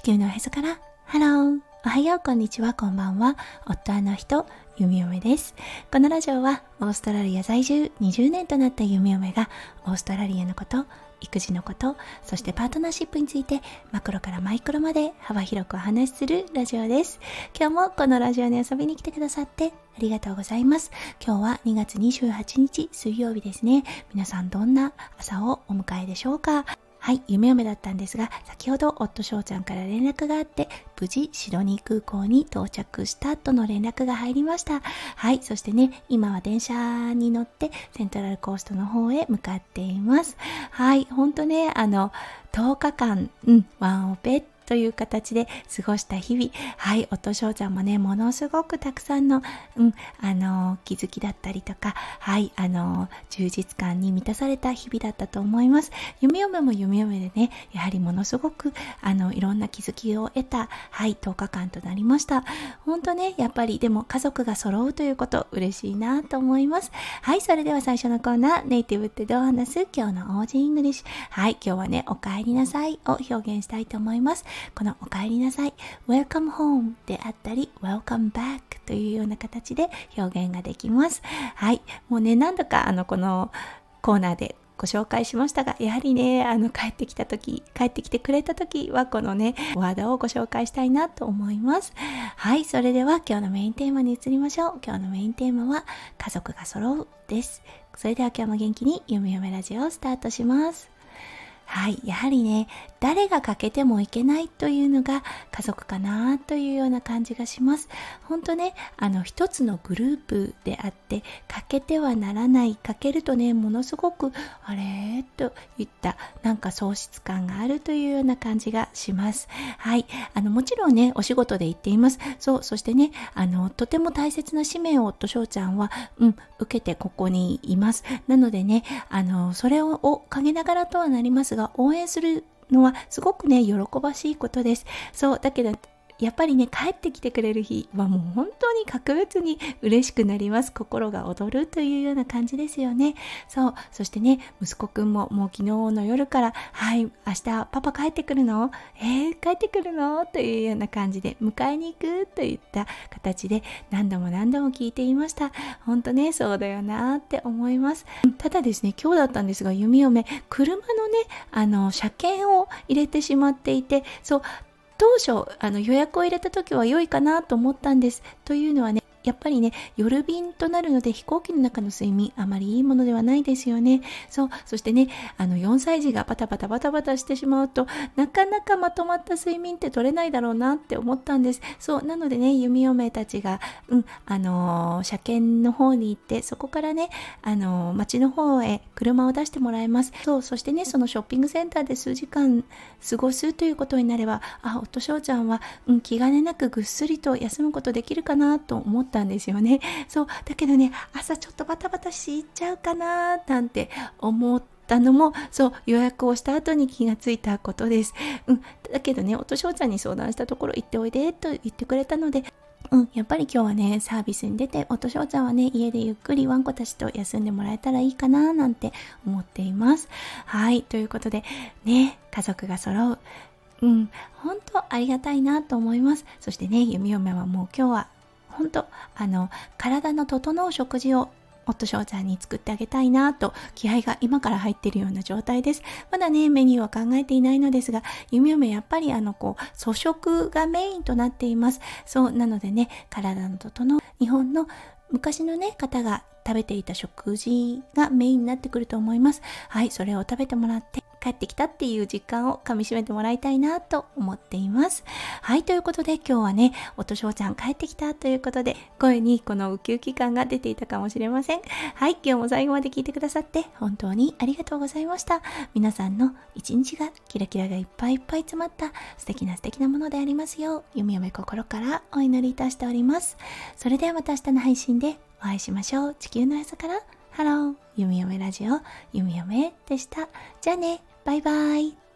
地球のおへそから。ハローおはよう。こんにちは。こんばんは。夫あの人弓嫁です。このラジオはオーストラリア在住20年となった弓嫁がオーストラリアのこと育児のことそしてパートナーシップについてマクロからマイクロまで幅広くお話しするラジオです。今日もこのラジオに遊びに来てくださってありがとうございます。今日は2月28日水曜日ですね。皆さんどんな朝をお迎えでしょうか？はい、夢嫁だったんですが、先ほど夫翔ちゃんから連絡があって、無事シドニー空港に到着したとの連絡が入りました。はい、そしてね、今は電車に乗ってセントラルコーストの方へ向かっています。はい、ほんとね、あの、10日間、うん、ワンオペっという形で過ごした日々はい音翔ちゃんもねものすごくたくさんの、うん、あの気づきだったりとかはいあの充実感に満たされた日々だったと思います。弓嫁も弓嫁でねやはりものすごくあのいろんな気づきを得たはい10日間となりました。本当ねやっぱりでも家族が揃うということ嬉しいなと思います。はいそれでは最初のコーナーネイティブってどう話す？今日の Aussie English。はい今日はねお帰りなさいを表現したいと思います。このお帰りなさい Welcome home であったり Welcome back というような形で表現ができますはいもうね何度かあのこのコーナーでご紹介しましたが、やはりね、あの、帰ってきた時、帰ってきてくれた時は、このね、ワードをご紹介したいなと思います。はい、それでは今日のメインテーマに移りましょう。今日のメインテーマは、家族が揃うです。それでは今日も元気に、ゆめゆめラジオをスタートします。はい、やはりね、誰が欠けてもいけないというのが家族かなというような感じがします。本当ね、あの一つのグループであって、欠けてはならない、欠けるとね、ものすごく、あれーといったなんか喪失感があるというような感じがします。はい、あのもちろんね、お仕事で言っています。そう、そしてね、あのとても大切な使命を夫翔ちゃんは、うん、受けてここにいます。なのでね、あのそれを陰ながらとはなります、が応援するのはすごくね喜ばしいことです。そうだけどやっぱりね帰ってきてくれる日はもう本当に格別に嬉しくなります。心が躍るというような感じですよね。そう。そしてね息子くんももう昨日の夜からはい明日パパ帰ってくるの？えー、帰ってくるの？というような感じで迎えに行くといった形で何度も何度も聞いていました。本当ねそうだよなって思います。ただですね今日だったんですが弓嫁車のねあの車検を入れてしまっていてそう当初あの予約を入れた時は良いかなと思ったんです。というのはねやっぱりね、夜便となるので飛行機の中の睡眠あまりいいものではないですよね。そう、そしてね、あの4歳児がバタバタバタバタしてしまうとなかなかまとまった睡眠って取れないだろうなって思ったんです。そう、なのでね、弓嫁たちが、うん、あのー、車検の方に行って、そこからね、あのー、町の方へ車を出してもらいます。そう、そしてね、そのショッピングセンターで数時間過ごすということになれば、あ、夫翔ちゃんは、うん、気兼ねなくぐっすりと休むことできるかなと思ってったんですよね そうだけどね朝ちょっとバタバタしいっちゃうかななんて思ったのもそう予約をした後に気がついたことです、うん、だけどね音翔ちゃんに相談したところ行っておいでと言ってくれたのでうん、やっぱり今日はね、サービスに出て、音翔ちゃんはね、家でゆっくりワンコたちと休んでもらえたらいいかな、なんて思っています。はい、ということで、ね、家族が揃う。うん、本当ありがたいなと思います。そしてね、弓嫁はもう今日は本当あの体の整う食事を夫翔ちゃんに作ってあげたいなと気合が今から入っているような状態です。まだね、メニューは考えていないのですが、ゆめゆめやっぱりあのこう、粗食がメインとなっています。そう、なのでね、体の整う日本の昔のね、方が食べていた食事がメインになってくると思います。はい、それを食べてもらって、帰ってきたっていう実感をかみしめてもらいたいなと思っています。はい、ということで今日はね、音翔ちゃん帰ってきたということで、声にこのウキウキ感が出ていたかもしれません。はい、今日も最後まで聞いてくださって本当にありがとうございました。皆さんの一日がキラキラがいっぱいいっぱい詰まった素敵な素敵なものでありますよう、弓嫁心からお祈りいたしております。それではまた明日の配信でお会いしましょう。地球のおへそからハロー、弓嫁ラジオ、弓嫁でした。じゃあね。バイバイ。